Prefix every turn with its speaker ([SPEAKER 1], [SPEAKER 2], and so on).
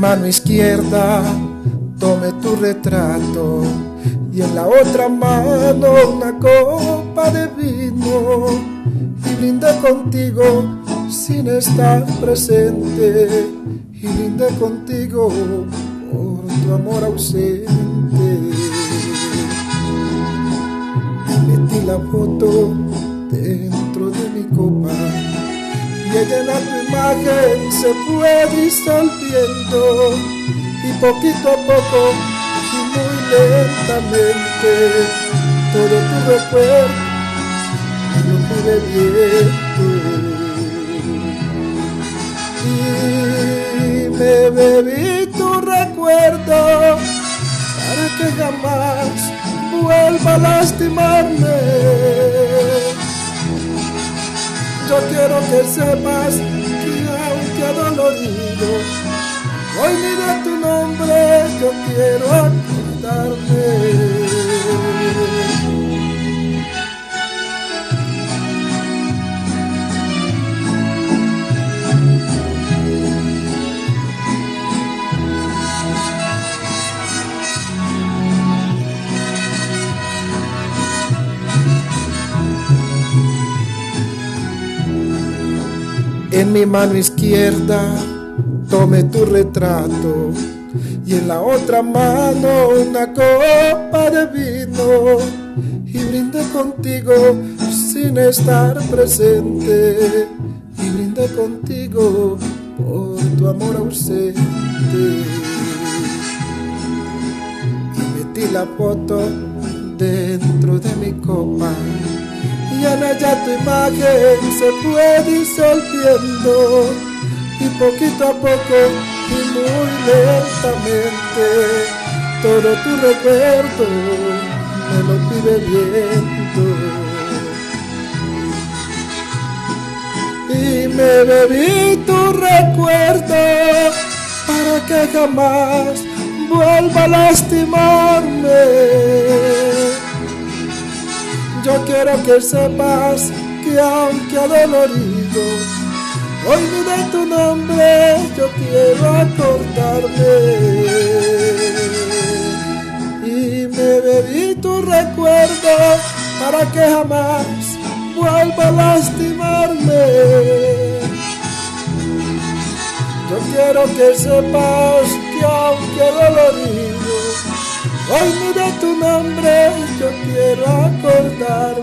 [SPEAKER 1] mano izquierda tome tu retrato y en la otra mano una copa de vino y brinde contigo sin estar presente y brinde contigo por tu amor ausente. Metí la foto dentro de mi copa y ella en tu imagen se fue disolviendo. Y poquito a poco y muy lentamente todo tu recuerdo lo pude viendo y me bebí tu recuerdo para que jamás vuelva a lastimarme yo quiero que sepas que aunque adolorido Hoy mira tu nombre, yo quiero En mi mano izquierda tome tu retrato. Y en la otra mano una copa de vino. Y brinde contigo sin estar presente. Y brinde contigo por tu amor ausente. Y metí la foto dentro de mi copa y en ella tu imagen se fue disolviendo y poquito a poco y muy lentamente todo tu recuerdo me lo pide viento. Y me bebí tu recuerdo para que jamás vuelva a lastimarme yo quiero que sepas que aunque adolorido de tu nombre, yo quiero acordarme. Y me bebí tu recuerdo para que jamás vuelva a lastimarme. Yo quiero que sepas que aunque Hoy miré tu nombre, yo quiero acordar.